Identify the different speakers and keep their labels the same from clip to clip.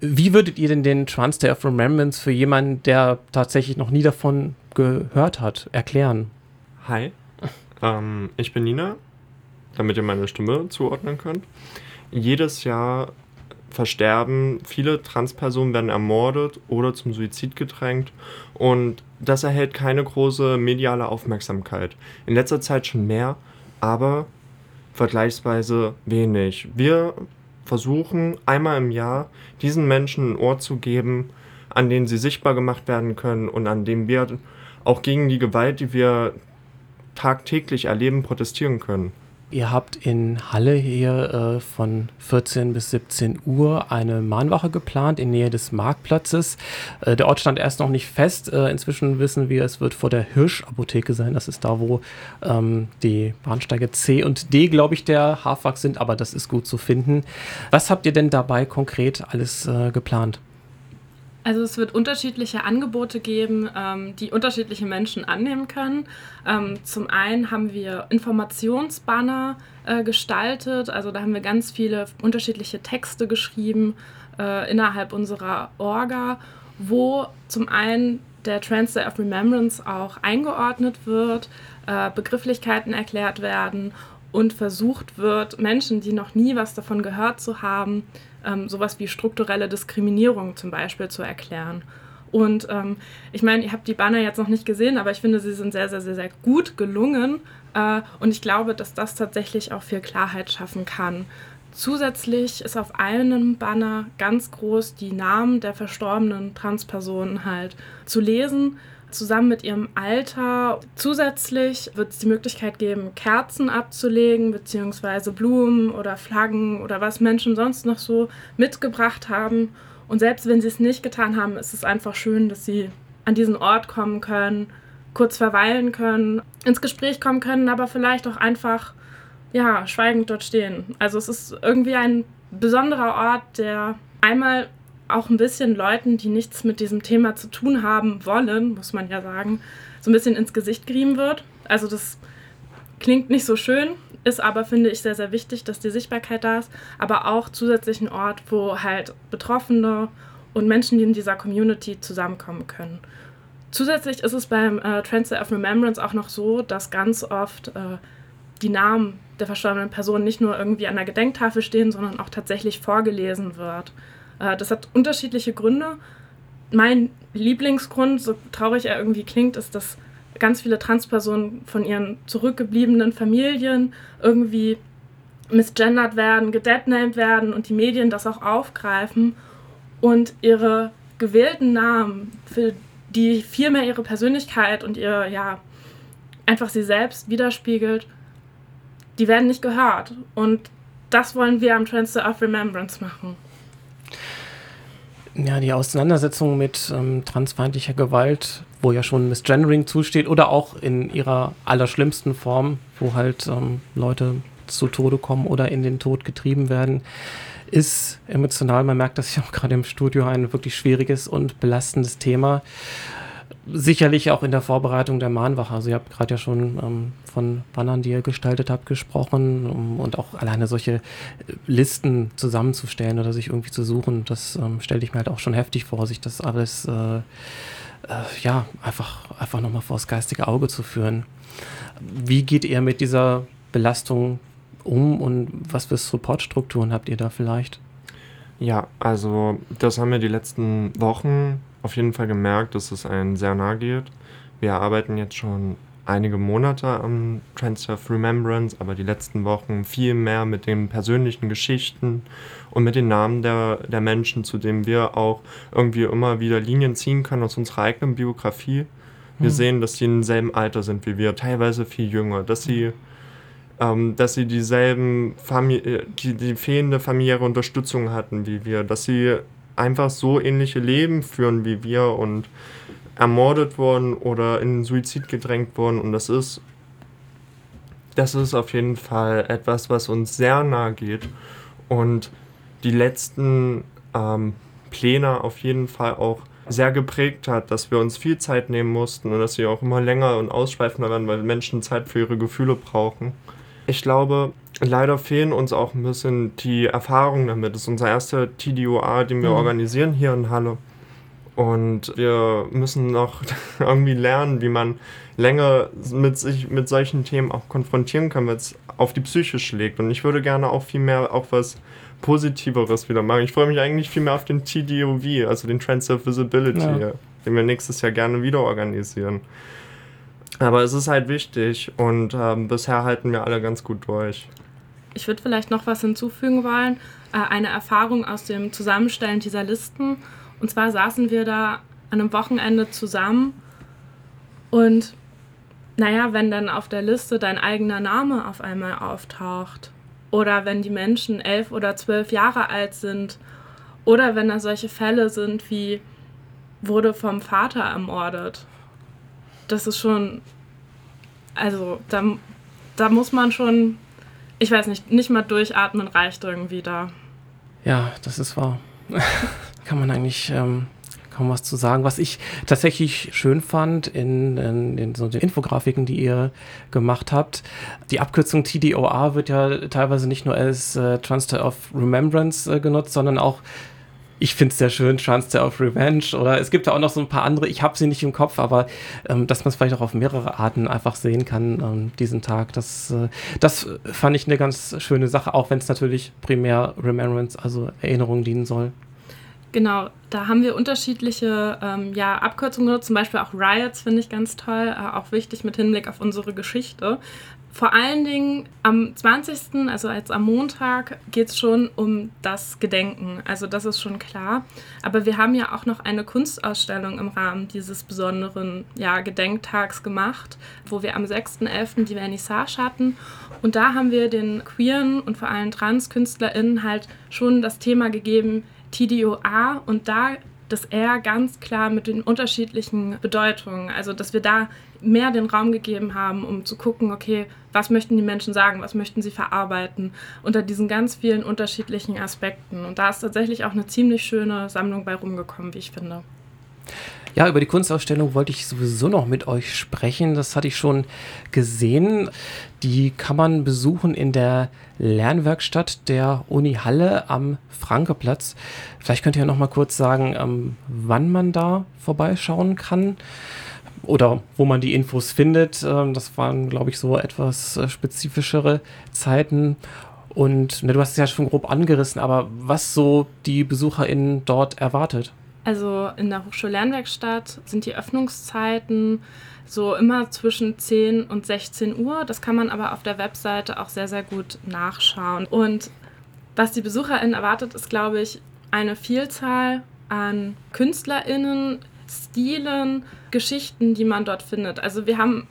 Speaker 1: Wie würdet ihr denn den Trans Day of Remembrance für jemanden, der tatsächlich noch nie davon gehört hat, erklären?
Speaker 2: Hi, ähm, ich bin Nina, damit ihr meine Stimme zuordnen könnt. Jedes Jahr versterben viele Transpersonen, werden ermordet oder zum Suizid gedrängt und das erhält keine große mediale Aufmerksamkeit. In letzter Zeit schon mehr, aber vergleichsweise wenig. Wir versuchen einmal im Jahr diesen Menschen ein Ohr zu geben, an denen sie sichtbar gemacht werden können und an dem wir auch gegen die Gewalt, die wir tagtäglich erleben, protestieren können.
Speaker 1: Ihr habt in Halle hier äh, von 14 bis 17 Uhr eine Mahnwache geplant in Nähe des Marktplatzes. Äh, der Ort stand erst noch nicht fest. Äh, inzwischen wissen wir, es wird vor der Hirsch-Apotheke sein. Das ist da, wo ähm, die Bahnsteige C und D, glaube ich, der Hafwag sind, aber das ist gut zu finden. Was habt ihr denn dabei konkret alles äh, geplant?
Speaker 3: Also es wird unterschiedliche Angebote geben, ähm, die unterschiedliche Menschen annehmen können. Ähm, zum einen haben wir Informationsbanner äh, gestaltet, also da haben wir ganz viele unterschiedliche Texte geschrieben äh, innerhalb unserer Orga, wo zum einen der Trans Day of Remembrance auch eingeordnet wird, äh, Begrifflichkeiten erklärt werden und versucht wird, Menschen, die noch nie was davon gehört zu haben, ähm, sowas wie strukturelle Diskriminierung zum Beispiel zu erklären. Und ähm, ich meine, ihr habt die Banner jetzt noch nicht gesehen, aber ich finde, sie sind sehr, sehr, sehr, sehr gut gelungen. Äh, und ich glaube, dass das tatsächlich auch viel Klarheit schaffen kann. Zusätzlich ist auf einem Banner ganz groß die Namen der verstorbenen Transpersonen halt zu lesen zusammen mit ihrem Alter. Zusätzlich wird es die Möglichkeit geben, Kerzen abzulegen, beziehungsweise Blumen oder Flaggen oder was Menschen sonst noch so mitgebracht haben. Und selbst wenn sie es nicht getan haben, ist es einfach schön, dass sie an diesen Ort kommen können, kurz verweilen können, ins Gespräch kommen können, aber vielleicht auch einfach ja, schweigend dort stehen. Also es ist irgendwie ein besonderer Ort, der einmal auch ein bisschen Leuten, die nichts mit diesem Thema zu tun haben wollen, muss man ja sagen, so ein bisschen ins Gesicht gerieben wird. Also das klingt nicht so schön, ist aber, finde ich, sehr, sehr wichtig, dass die Sichtbarkeit da ist, aber auch zusätzlich ein Ort, wo halt Betroffene und Menschen, die in dieser Community zusammenkommen können. Zusätzlich ist es beim äh, Trans Day of Remembrance auch noch so, dass ganz oft äh, die Namen der verstorbenen Person nicht nur irgendwie an der Gedenktafel stehen, sondern auch tatsächlich vorgelesen wird. Äh, das hat unterschiedliche Gründe. Mein Lieblingsgrund, so traurig er irgendwie klingt, ist, dass ganz viele Transpersonen von ihren zurückgebliebenen Familien irgendwie misgendert werden, gedeadnamed werden und die Medien das auch aufgreifen und ihre gewählten Namen, für die viel mehr ihre Persönlichkeit und ihr, ja, einfach sie selbst widerspiegelt, die werden nicht gehört. Und das wollen wir am Transfer of Remembrance machen.
Speaker 1: Ja, die Auseinandersetzung mit ähm, transfeindlicher Gewalt, wo ja schon Misgendering zusteht, oder auch in ihrer allerschlimmsten Form, wo halt ähm, Leute zu Tode kommen oder in den Tod getrieben werden, ist emotional. Man merkt das ja auch gerade im Studio ein wirklich schwieriges und belastendes Thema sicherlich auch in der Vorbereitung der Mahnwache. Also ihr habt gerade ja schon ähm, von Bannern, die ihr gestaltet habt, gesprochen um, und auch alleine solche äh, Listen zusammenzustellen oder sich irgendwie zu suchen, das ähm, stelle ich mir halt auch schon heftig vor, sich das alles äh, äh, ja einfach, einfach nochmal vors geistige Auge zu führen. Wie geht ihr mit dieser Belastung um und was für Supportstrukturen habt ihr da vielleicht?
Speaker 2: Ja, also das haben wir die letzten Wochen auf jeden Fall gemerkt, dass es einen sehr nahe geht. Wir arbeiten jetzt schon einige Monate am Transfer of Remembrance, aber die letzten Wochen viel mehr mit den persönlichen Geschichten und mit den Namen der, der Menschen, zu denen wir auch irgendwie immer wieder Linien ziehen können aus unserer eigenen Biografie. Wir mhm. sehen, dass sie im selben Alter sind wie wir, teilweise viel jünger, dass sie, ähm, dass sie dieselben Famili die, die fehlende familiäre Unterstützung hatten wie wir, dass sie einfach so ähnliche Leben führen wie wir und ermordet wurden oder in den Suizid gedrängt wurden. Und das ist, das ist auf jeden Fall etwas, was uns sehr nahe geht. Und die letzten ähm, Pläne auf jeden Fall auch sehr geprägt hat, dass wir uns viel Zeit nehmen mussten und dass sie auch immer länger und ausschweifender werden, weil Menschen Zeit für ihre Gefühle brauchen. Ich glaube, leider fehlen uns auch ein bisschen die Erfahrungen damit. Das ist unser erster TDOA, den wir mhm. organisieren hier in Halle. Und wir müssen noch irgendwie lernen, wie man länger mit sich mit solchen Themen auch konfrontieren kann, weil es auf die Psyche schlägt. Und ich würde gerne auch viel mehr auch was Positiveres wieder machen. Ich freue mich eigentlich viel mehr auf den TDOV, also den Transfer Visibility, ja. den wir nächstes Jahr gerne wieder organisieren. Aber es ist halt wichtig und ähm, bisher halten wir alle ganz gut durch.
Speaker 3: Ich würde vielleicht noch was hinzufügen wollen. Äh, eine Erfahrung aus dem Zusammenstellen dieser Listen und zwar saßen wir da an einem Wochenende zusammen und naja, wenn dann auf der Liste dein eigener Name auf einmal auftaucht oder wenn die Menschen elf oder zwölf Jahre alt sind oder wenn da solche Fälle sind wie wurde vom Vater ermordet. Das ist schon, also da, da muss man schon, ich weiß nicht, nicht mal durchatmen reicht irgendwie da.
Speaker 1: Ja, das ist wahr. kann man eigentlich ähm, kaum was zu sagen. Was ich tatsächlich schön fand in, in, in so den Infografiken, die ihr gemacht habt, die Abkürzung TDOR wird ja teilweise nicht nur als äh, Transfer of Remembrance äh, genutzt, sondern auch ich finde es sehr schön, Transfer of Revenge oder es gibt ja auch noch so ein paar andere, ich habe sie nicht im Kopf, aber ähm, dass man es vielleicht auch auf mehrere Arten einfach sehen kann, ähm, diesen Tag, das, äh, das fand ich eine ganz schöne Sache, auch wenn es natürlich primär Remembrance, also Erinnerung dienen soll.
Speaker 3: Genau, da haben wir unterschiedliche ähm, ja, Abkürzungen genutzt, zum Beispiel auch Riots finde ich ganz toll, äh, auch wichtig mit Hinblick auf unsere Geschichte. Vor allen Dingen am 20., also als am Montag, geht es schon um das Gedenken. Also das ist schon klar. Aber wir haben ja auch noch eine Kunstausstellung im Rahmen dieses besonderen ja, Gedenktags gemacht, wo wir am 6.11. die Vernissage hatten. Und da haben wir den queeren und vor allem Trans-KünstlerInnen halt schon das Thema gegeben, TDOA und da das R ganz klar mit den unterschiedlichen Bedeutungen. Also, dass wir da mehr den Raum gegeben haben, um zu gucken, okay, was möchten die Menschen sagen, was möchten sie verarbeiten, unter diesen ganz vielen unterschiedlichen Aspekten. Und da ist tatsächlich auch eine ziemlich schöne Sammlung bei rumgekommen, wie ich finde.
Speaker 1: Ja, über die Kunstausstellung wollte ich sowieso noch mit euch sprechen. Das hatte ich schon gesehen. Die kann man besuchen in der Lernwerkstatt der Uni Halle am Frankeplatz. Vielleicht könnt ihr noch mal kurz sagen, ähm, wann man da vorbeischauen kann oder wo man die Infos findet. Ähm, das waren, glaube ich, so etwas äh, spezifischere Zeiten. Und ne, du hast es ja schon grob angerissen, aber was so die BesucherInnen dort erwartet?
Speaker 3: Also in der Hochschullernwerkstatt sind die Öffnungszeiten so immer zwischen 10 und 16 Uhr. Das kann man aber auf der Webseite auch sehr, sehr gut nachschauen. Und was die BesucherInnen erwartet, ist, glaube ich, eine Vielzahl an KünstlerInnen, Stilen, Geschichten, die man dort findet. Also wir haben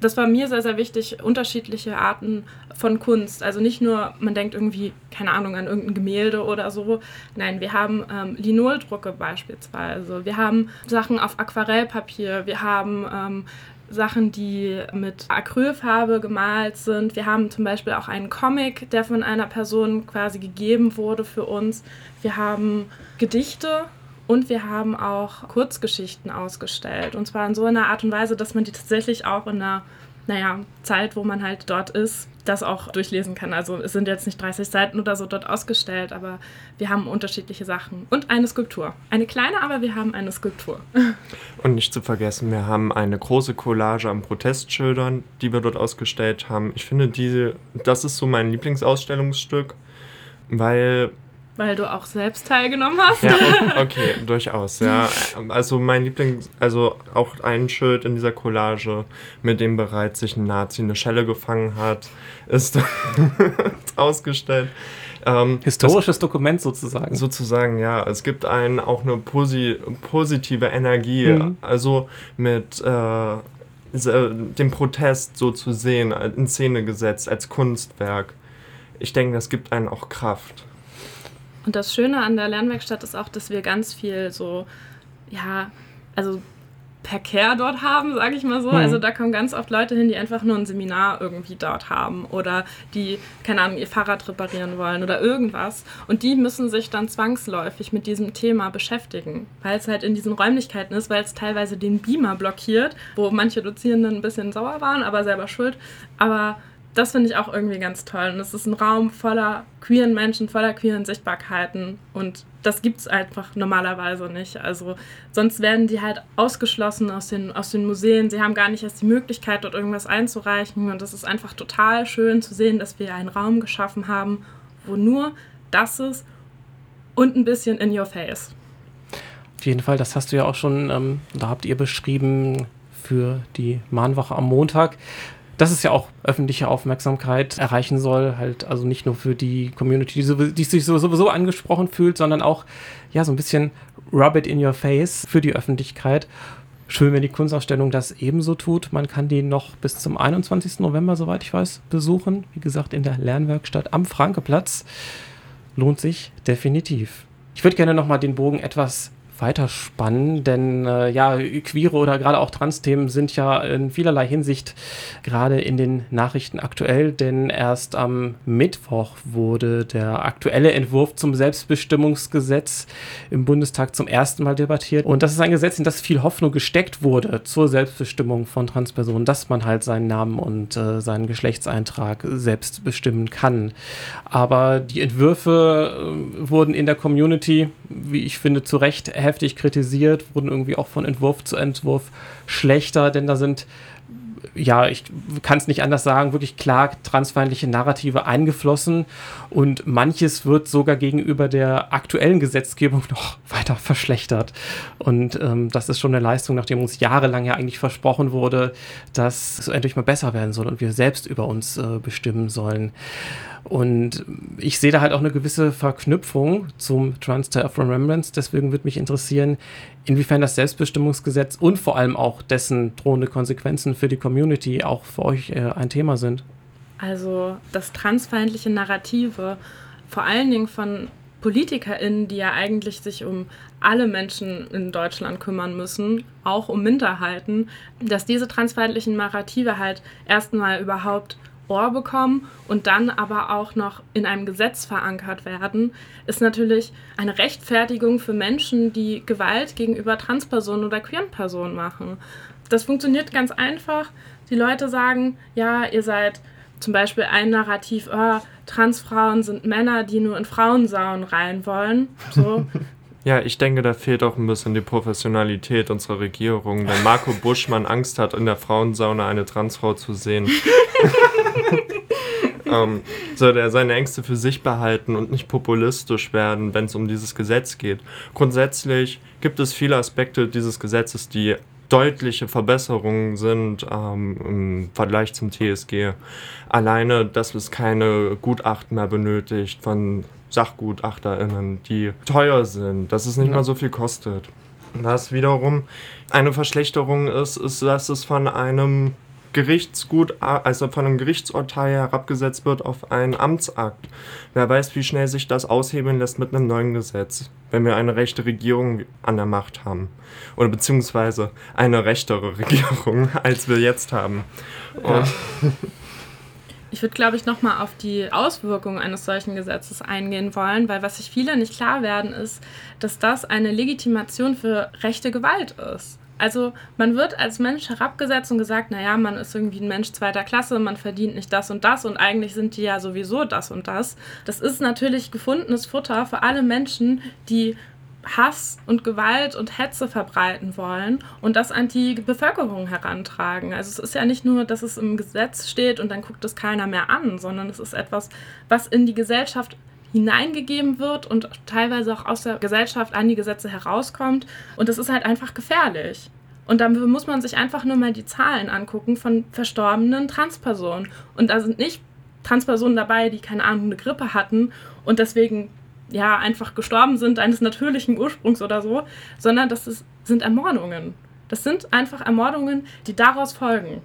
Speaker 3: das war mir sehr, sehr wichtig, unterschiedliche Arten von Kunst. Also nicht nur, man denkt irgendwie, keine Ahnung, an irgendein Gemälde oder so. Nein, wir haben ähm, Linoldrucke beispielsweise. Wir haben Sachen auf Aquarellpapier. Wir haben ähm, Sachen, die mit Acrylfarbe gemalt sind. Wir haben zum Beispiel auch einen Comic, der von einer Person quasi gegeben wurde für uns. Wir haben Gedichte und wir haben auch Kurzgeschichten ausgestellt. Und zwar in so einer Art und Weise, dass man die tatsächlich auch in einer naja, Zeit, wo man halt dort ist, das auch durchlesen kann. Also es sind jetzt nicht 30 Seiten oder so dort ausgestellt, aber wir haben unterschiedliche Sachen. Und eine Skulptur. Eine kleine, aber wir haben eine Skulptur.
Speaker 2: Und nicht zu vergessen, wir haben eine große Collage an Protestschildern, die wir dort ausgestellt haben. Ich finde, diese, das ist so mein Lieblingsausstellungsstück, weil
Speaker 3: weil du auch selbst teilgenommen hast.
Speaker 2: Ja, okay, durchaus, ja. Also mein Liebling, also auch ein Schild in dieser Collage, mit dem bereits sich ein Nazi eine Schelle gefangen hat, ist ausgestellt.
Speaker 1: Ähm, Historisches das, Dokument sozusagen.
Speaker 2: Sozusagen, ja. Es gibt einen auch eine posi positive Energie, mhm. also mit äh, dem Protest so zu sehen, in Szene gesetzt als Kunstwerk. Ich denke, das gibt einen auch Kraft.
Speaker 3: Und das Schöne an der Lernwerkstatt ist auch, dass wir ganz viel so, ja, also Verkehr dort haben, sage ich mal so. Mhm. Also da kommen ganz oft Leute hin, die einfach nur ein Seminar irgendwie dort haben oder die, keine Ahnung, ihr Fahrrad reparieren wollen oder irgendwas. Und die müssen sich dann zwangsläufig mit diesem Thema beschäftigen, weil es halt in diesen Räumlichkeiten ist, weil es teilweise den Beamer blockiert, wo manche Dozierenden ein bisschen sauer waren, aber selber schuld. Aber das finde ich auch irgendwie ganz toll. Und es ist ein Raum voller queeren Menschen, voller queeren Sichtbarkeiten. Und das gibt es einfach normalerweise nicht. Also sonst werden die halt ausgeschlossen aus den, aus den Museen. Sie haben gar nicht erst die Möglichkeit, dort irgendwas einzureichen. Und das ist einfach total schön zu sehen, dass wir einen Raum geschaffen haben, wo nur das ist und ein bisschen in your face.
Speaker 1: Auf jeden Fall, das hast du ja auch schon, ähm, da habt ihr beschrieben für die Mahnwache am Montag dass es ja auch öffentliche Aufmerksamkeit erreichen soll, halt also nicht nur für die Community, die, die sich sowieso angesprochen fühlt, sondern auch ja so ein bisschen rub it in your face für die Öffentlichkeit. Schön, wenn die Kunstausstellung das ebenso tut. Man kann die noch bis zum 21. November, soweit ich weiß, besuchen. Wie gesagt, in der Lernwerkstatt am Frankeplatz. Lohnt sich definitiv. Ich würde gerne nochmal den Bogen etwas weiterspannen, denn äh, ja, queere oder gerade auch Trans-Themen sind ja in vielerlei Hinsicht gerade in den Nachrichten aktuell, denn erst am Mittwoch wurde der aktuelle Entwurf zum Selbstbestimmungsgesetz im Bundestag zum ersten Mal debattiert. Und das ist ein Gesetz, in das viel Hoffnung gesteckt wurde zur Selbstbestimmung von Transpersonen, dass man halt seinen Namen und äh, seinen Geschlechtseintrag selbst bestimmen kann. Aber die Entwürfe äh, wurden in der Community, wie ich finde, zu Recht heftig kritisiert, wurden irgendwie auch von Entwurf zu Entwurf schlechter, denn da sind ja, ich kann es nicht anders sagen, wirklich klar transfeindliche Narrative eingeflossen und manches wird sogar gegenüber der aktuellen Gesetzgebung noch weiter verschlechtert. Und ähm, das ist schon eine Leistung, nachdem uns jahrelang ja eigentlich versprochen wurde, dass es endlich mal besser werden soll und wir selbst über uns äh, bestimmen sollen. Und ich sehe da halt auch eine gewisse Verknüpfung zum Trans-Day of Remembrance. Deswegen würde mich interessieren, inwiefern das Selbstbestimmungsgesetz und vor allem auch dessen drohende Konsequenzen für die Community auch für euch äh, ein Thema sind.
Speaker 3: Also das transfeindliche Narrative, vor allen Dingen von PolitikerInnen, die ja eigentlich sich um alle Menschen in Deutschland kümmern müssen, auch um Minderheiten, dass diese transfeindlichen Narrative halt erstmal überhaupt Ohr bekommen und dann aber auch noch in einem Gesetz verankert werden, ist natürlich eine Rechtfertigung für Menschen, die Gewalt gegenüber Transpersonen oder queeren Personen machen. Das funktioniert ganz einfach. Die Leute sagen, ja, ihr seid zum Beispiel ein Narrativ, oh, Transfrauen sind Männer, die nur in Frauensauen rein wollen. So.
Speaker 2: Ja, ich denke, da fehlt auch ein bisschen die Professionalität unserer Regierung, wenn Marco Buschmann Angst hat, in der Frauensauna eine Transfrau zu sehen. ähm, soll er seine Ängste für sich behalten und nicht populistisch werden, wenn es um dieses Gesetz geht. Grundsätzlich gibt es viele Aspekte dieses Gesetzes, die deutliche Verbesserungen sind ähm, im Vergleich zum TSG. Alleine, dass es keine Gutachten mehr benötigt von SachgutachterInnen, die teuer sind, dass es nicht ja. mal so viel kostet. Was wiederum eine Verschlechterung ist, ist, dass es von einem Gerichtsgut, also von einem Gerichtsurteil herabgesetzt wird auf einen Amtsakt. Wer weiß, wie schnell sich das aushebeln lässt mit einem neuen Gesetz, wenn wir eine rechte Regierung an der Macht haben. Oder beziehungsweise eine rechtere Regierung, als wir jetzt haben. Ja.
Speaker 3: Ich würde, glaube ich, nochmal auf die Auswirkungen eines solchen Gesetzes eingehen wollen, weil was sich viele nicht klar werden, ist, dass das eine Legitimation für rechte Gewalt ist. Also man wird als Mensch herabgesetzt und gesagt, naja, man ist irgendwie ein Mensch zweiter Klasse, man verdient nicht das und das und eigentlich sind die ja sowieso das und das. Das ist natürlich gefundenes Futter für alle Menschen, die Hass und Gewalt und Hetze verbreiten wollen und das an die Bevölkerung herantragen. Also es ist ja nicht nur, dass es im Gesetz steht und dann guckt es keiner mehr an, sondern es ist etwas, was in die Gesellschaft hineingegeben wird und teilweise auch aus der Gesellschaft an die Gesetze herauskommt. Und das ist halt einfach gefährlich. Und dann muss man sich einfach nur mal die Zahlen angucken von verstorbenen Transpersonen. Und da sind nicht Transpersonen dabei, die keine Ahnung, eine Grippe hatten und deswegen ja einfach gestorben sind eines natürlichen Ursprungs oder so, sondern das ist, sind Ermordungen. Das sind einfach Ermordungen, die daraus folgen.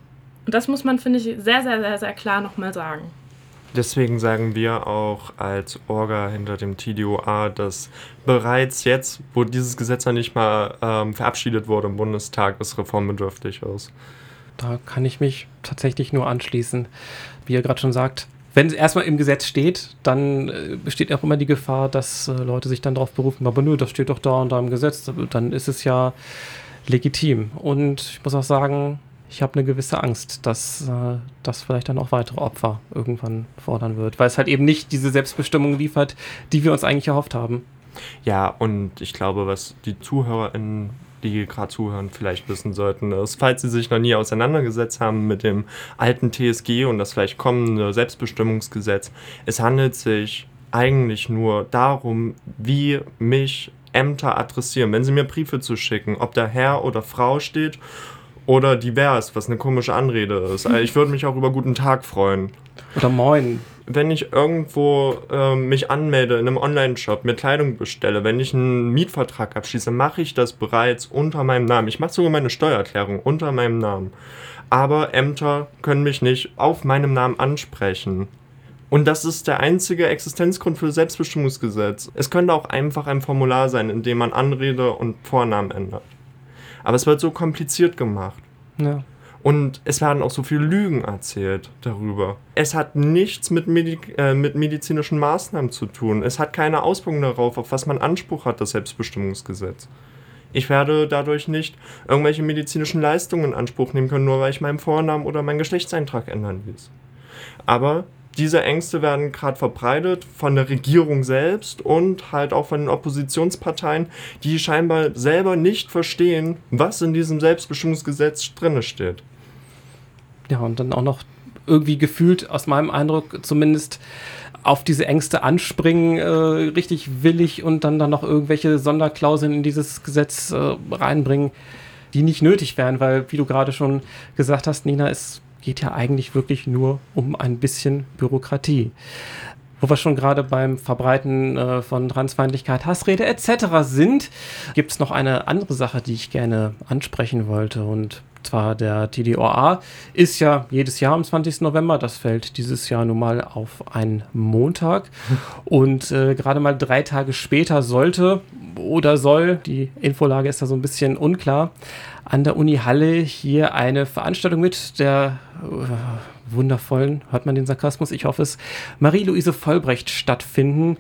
Speaker 3: Und das muss man, finde ich, sehr, sehr, sehr, sehr klar nochmal sagen.
Speaker 2: Deswegen sagen wir auch als Orga hinter dem TDOA, dass bereits jetzt, wo dieses Gesetz ja nicht mal ähm, verabschiedet wurde im Bundestag, es reformbedürftig ist.
Speaker 1: Da kann ich mich tatsächlich nur anschließen. Wie ihr gerade schon sagt, wenn es erstmal im Gesetz steht, dann äh, besteht auch immer die Gefahr, dass äh, Leute sich dann darauf berufen, aber nö, das steht doch da und da im Gesetz, dann ist es ja legitim. Und ich muss auch sagen, ich habe eine gewisse Angst, dass äh, das vielleicht dann auch weitere Opfer irgendwann fordern wird, weil es halt eben nicht diese Selbstbestimmung liefert, die wir uns eigentlich erhofft haben.
Speaker 2: Ja, und ich glaube, was die ZuhörerInnen, die gerade zuhören, vielleicht wissen sollten, ist, falls sie sich noch nie auseinandergesetzt haben mit dem alten TSG und das vielleicht kommende Selbstbestimmungsgesetz, es handelt sich eigentlich nur darum, wie mich Ämter adressieren. Wenn sie mir Briefe zu schicken, ob da Herr oder Frau steht oder divers, was eine komische Anrede ist. Also ich würde mich auch über guten Tag freuen.
Speaker 1: Oder moin.
Speaker 2: Wenn ich irgendwo äh, mich anmelde in einem Online-Shop, mir Kleidung bestelle, wenn ich einen Mietvertrag abschließe, mache ich das bereits unter meinem Namen. Ich mache sogar meine Steuererklärung unter meinem Namen. Aber Ämter können mich nicht auf meinem Namen ansprechen. Und das ist der einzige Existenzgrund für das Selbstbestimmungsgesetz. Es könnte auch einfach ein Formular sein, in dem man Anrede und Vornamen ändert. Aber es wird so kompliziert gemacht.
Speaker 1: Ja.
Speaker 2: Und es werden auch so viele Lügen erzählt darüber. Es hat nichts mit, Medi äh, mit medizinischen Maßnahmen zu tun. Es hat keine Auswirkungen darauf, auf was man Anspruch hat, das Selbstbestimmungsgesetz. Ich werde dadurch nicht irgendwelche medizinischen Leistungen in Anspruch nehmen können, nur weil ich meinen Vornamen oder meinen Geschlechtseintrag ändern ließ. Aber diese Ängste werden gerade verbreitet von der Regierung selbst und halt auch von den Oppositionsparteien, die scheinbar selber nicht verstehen, was in diesem Selbstbestimmungsgesetz drinne steht.
Speaker 1: Ja, und dann auch noch irgendwie gefühlt, aus meinem Eindruck zumindest, auf diese Ängste anspringen, äh, richtig willig und dann, dann noch irgendwelche Sonderklauseln in dieses Gesetz äh, reinbringen, die nicht nötig wären, weil, wie du gerade schon gesagt hast, Nina, es geht ja eigentlich wirklich nur um ein bisschen Bürokratie. Wo wir schon gerade beim Verbreiten äh, von Transfeindlichkeit, Hassrede etc. sind, gibt es noch eine andere Sache, die ich gerne ansprechen wollte. Und zwar der TDOA ist ja jedes Jahr am 20. November. Das fällt dieses Jahr nun mal auf einen Montag. Und äh, gerade mal drei Tage später sollte oder soll, die Infolage ist da so ein bisschen unklar, an der Uni Halle hier eine Veranstaltung mit der äh, wundervollen, hört man den Sarkasmus, ich hoffe es, Marie-Louise Vollbrecht stattfinden.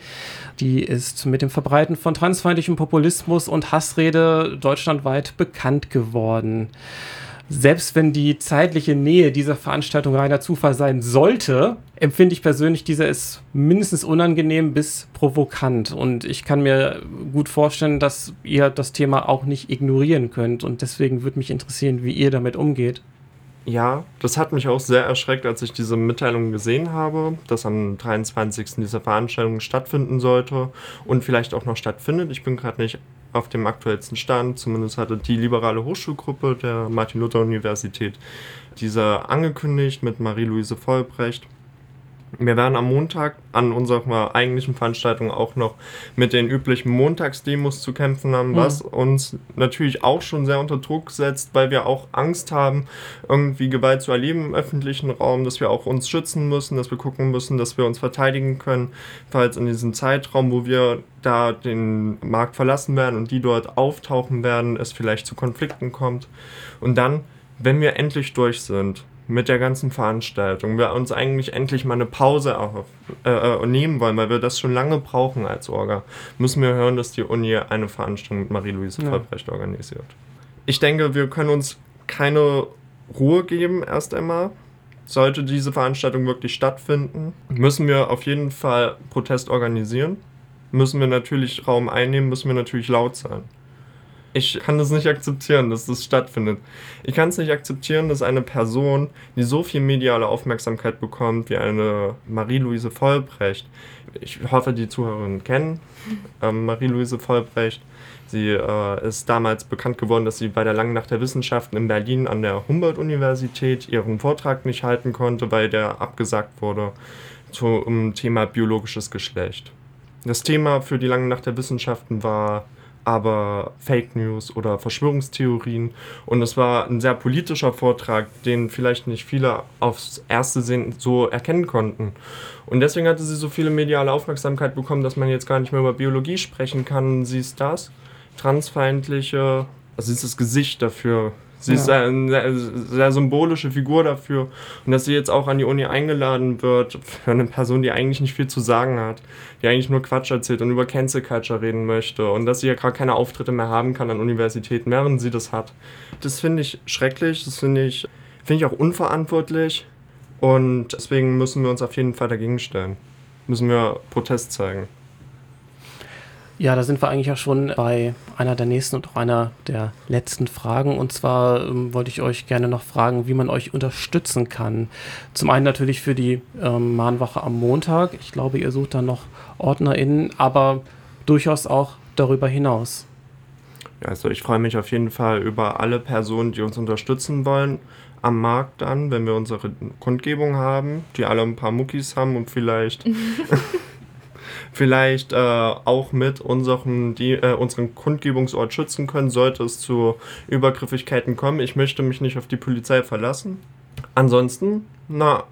Speaker 1: Die ist mit dem Verbreiten von transfeindlichem Populismus und Hassrede deutschlandweit bekannt geworden selbst wenn die zeitliche Nähe dieser Veranstaltung reiner Zufall sein sollte, empfinde ich persönlich, dieser ist mindestens unangenehm bis provokant. Und ich kann mir gut vorstellen, dass ihr das Thema auch nicht ignorieren könnt. Und deswegen würde mich interessieren, wie ihr damit umgeht.
Speaker 2: Ja, das hat mich auch sehr erschreckt, als ich diese Mitteilung gesehen habe, dass am 23. diese Veranstaltung stattfinden sollte und vielleicht auch noch stattfindet. Ich bin gerade nicht auf dem aktuellsten Stand. Zumindest hatte die liberale Hochschulgruppe der Martin-Luther-Universität diese angekündigt mit Marie-Louise Vollbrecht. Wir werden am Montag an unserer eigentlichen Veranstaltung auch noch mit den üblichen Montagsdemos zu kämpfen haben, mhm. was uns natürlich auch schon sehr unter Druck setzt, weil wir auch Angst haben, irgendwie Gewalt zu erleben im öffentlichen Raum, dass wir auch uns schützen müssen, dass wir gucken müssen, dass wir uns verteidigen können, falls in diesem Zeitraum, wo wir da den Markt verlassen werden und die dort auftauchen werden, es vielleicht zu Konflikten kommt. Und dann, wenn wir endlich durch sind, mit der ganzen Veranstaltung. Wir uns eigentlich endlich mal eine Pause auch, äh, äh, nehmen wollen, weil wir das schon lange brauchen als Orga, müssen wir hören, dass die Uni eine Veranstaltung mit Marie-Louise ja. Vollbrecht organisiert. Ich denke, wir können uns keine Ruhe geben erst einmal. Sollte diese Veranstaltung wirklich stattfinden, müssen wir auf jeden Fall Protest organisieren. Müssen wir natürlich Raum einnehmen, müssen wir natürlich laut sein. Ich kann das nicht akzeptieren, dass das stattfindet. Ich kann es nicht akzeptieren, dass eine Person, die so viel mediale Aufmerksamkeit bekommt wie eine Marie-Louise Vollbrecht, ich hoffe, die Zuhörerinnen kennen ähm, Marie-Louise Vollbrecht. Sie äh, ist damals bekannt geworden, dass sie bei der Langen Nacht der Wissenschaften in Berlin an der Humboldt-Universität ihren Vortrag nicht halten konnte, weil der abgesagt wurde zum Thema biologisches Geschlecht. Das Thema für die Lange Nacht der Wissenschaften war aber Fake News oder Verschwörungstheorien. Und es war ein sehr politischer Vortrag, den vielleicht nicht viele aufs erste Sehen so erkennen konnten. Und deswegen hatte sie so viele mediale Aufmerksamkeit bekommen, dass man jetzt gar nicht mehr über Biologie sprechen kann. Sie ist das, transfeindliche, also sie ist das Gesicht dafür, Sie ja. ist eine sehr, sehr, symbolische Figur dafür. Und dass sie jetzt auch an die Uni eingeladen wird, für eine Person, die eigentlich nicht viel zu sagen hat, die eigentlich nur Quatsch erzählt und über Cancel Culture reden möchte und dass sie ja gar keine Auftritte mehr haben kann an Universitäten, während sie das hat. Das finde ich schrecklich, das finde ich, find ich auch unverantwortlich. Und deswegen müssen wir uns auf jeden Fall dagegen stellen. Müssen wir Protest zeigen.
Speaker 1: Ja, da sind wir eigentlich auch schon bei einer der nächsten und auch einer der letzten Fragen. Und zwar ähm, wollte ich euch gerne noch fragen, wie man euch unterstützen kann. Zum einen natürlich für die ähm, Mahnwache am Montag. Ich glaube, ihr sucht da noch OrdnerInnen, aber durchaus auch darüber hinaus.
Speaker 2: Ja, also ich freue mich auf jeden Fall über alle Personen, die uns unterstützen wollen am Markt dann, wenn wir unsere Kundgebung haben, die alle ein paar Muckis haben und vielleicht vielleicht äh, auch mit unseren, die, äh, unseren Kundgebungsort schützen können, sollte es zu Übergriffigkeiten kommen. Ich möchte mich nicht auf die Polizei verlassen. Ansonsten, na,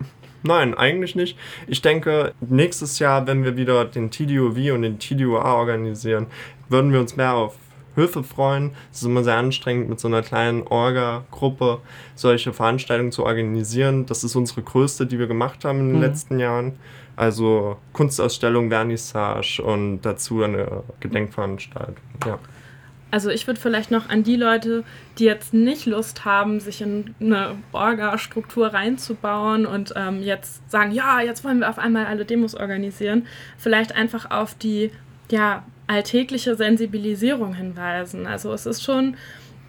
Speaker 2: nein, eigentlich nicht. Ich denke, nächstes Jahr, wenn wir wieder den TDOV und den TDOA organisieren, würden wir uns mehr auf Hilfe freuen. Es ist immer sehr anstrengend, mit so einer kleinen Orga-Gruppe solche Veranstaltungen zu organisieren. Das ist unsere größte, die wir gemacht haben in den mhm. letzten Jahren. Also Kunstausstellung, Vernissage und dazu eine Gedenkveranstaltung. Ja.
Speaker 3: Also ich würde vielleicht noch an die Leute, die jetzt nicht Lust haben, sich in eine Orga-Struktur reinzubauen und ähm, jetzt sagen, ja, jetzt wollen wir auf einmal alle Demos organisieren, vielleicht einfach auf die ja, alltägliche Sensibilisierung hinweisen. Also es ist schon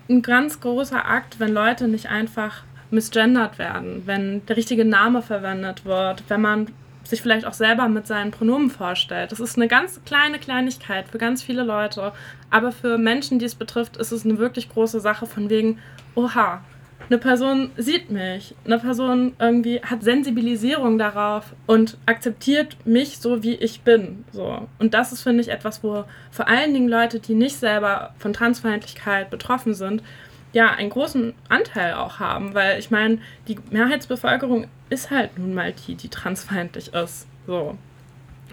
Speaker 3: ein ganz großer Akt, wenn Leute nicht einfach misgendert werden, wenn der richtige Name verwendet wird, wenn man sich vielleicht auch selber mit seinen Pronomen vorstellt. Das ist eine ganz kleine Kleinigkeit für ganz viele Leute, aber für Menschen, die es betrifft, ist es eine wirklich große Sache von wegen, oha, eine Person sieht mich, eine Person irgendwie hat Sensibilisierung darauf und akzeptiert mich so, wie ich bin. So. Und das ist, finde ich, etwas, wo vor allen Dingen Leute, die nicht selber von Transfeindlichkeit betroffen sind, ja, einen großen Anteil auch haben, weil ich meine, die Mehrheitsbevölkerung ist halt nun mal die, die transfeindlich ist. So.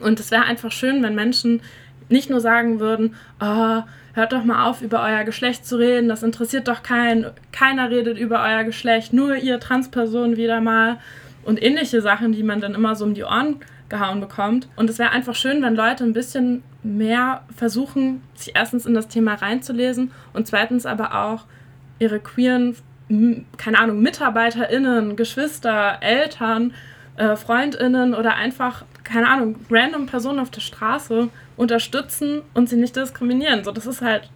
Speaker 3: Und es wäre einfach schön, wenn Menschen nicht nur sagen würden, oh, hört doch mal auf, über euer Geschlecht zu reden, das interessiert doch keinen, keiner redet über euer Geschlecht, nur ihr Transpersonen wieder mal und ähnliche Sachen, die man dann immer so um die Ohren gehauen bekommt. Und es wäre einfach schön, wenn Leute ein bisschen mehr versuchen, sich erstens in das Thema reinzulesen und zweitens aber auch ihre queeren, keine Ahnung, MitarbeiterInnen, Geschwister, Eltern, äh, FreundInnen oder einfach, keine Ahnung, random Personen auf der Straße unterstützen und sie nicht diskriminieren. So, das ist halt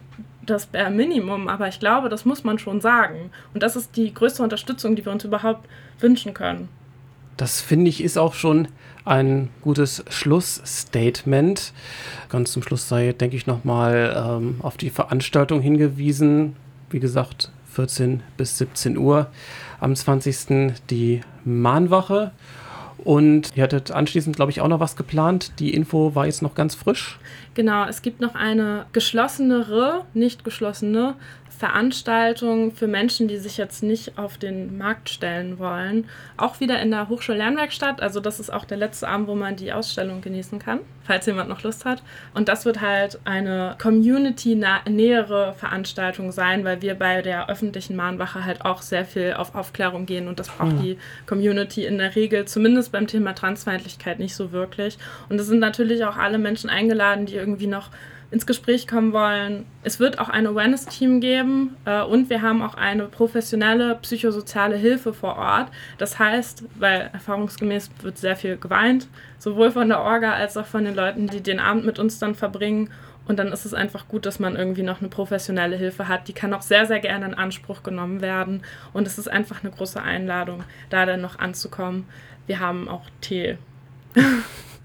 Speaker 3: das Bare Minimum, aber ich glaube, das muss man schon sagen. Und das ist die größte Unterstützung, die wir uns überhaupt wünschen können.
Speaker 1: Das finde ich ist auch schon ein gutes Schlussstatement. Ganz zum Schluss sei, denke ich, nochmal ähm, auf die Veranstaltung hingewiesen. Wie gesagt, 14 bis 17 Uhr. Am 20. die Mahnwache. Und ihr hattet anschließend, glaube ich, auch noch was geplant. Die Info war jetzt noch ganz frisch.
Speaker 3: Genau, es gibt noch eine geschlossenere, nicht geschlossene Veranstaltung für Menschen, die sich jetzt nicht auf den Markt stellen wollen. Auch wieder in der Hochschullernwerkstatt. Also das ist auch der letzte Abend, wo man die Ausstellung genießen kann, falls jemand noch Lust hat. Und das wird halt eine community-nähere Veranstaltung sein, weil wir bei der öffentlichen Mahnwache halt auch sehr viel auf Aufklärung gehen und das braucht mhm. die Community in der Regel, zumindest beim Thema Transfeindlichkeit, nicht so wirklich. Und es sind natürlich auch alle Menschen eingeladen, die irgendwie noch ins Gespräch kommen wollen. Es wird auch ein Awareness-Team geben äh, und wir haben auch eine professionelle psychosoziale Hilfe vor Ort. Das heißt, weil erfahrungsgemäß wird sehr viel geweint, sowohl von der Orga als auch von den Leuten, die den Abend mit uns dann verbringen. Und dann ist es einfach gut, dass man irgendwie noch eine professionelle Hilfe hat. Die kann auch sehr, sehr gerne in Anspruch genommen werden. Und es ist einfach eine große Einladung, da dann noch anzukommen. Wir haben auch Tee.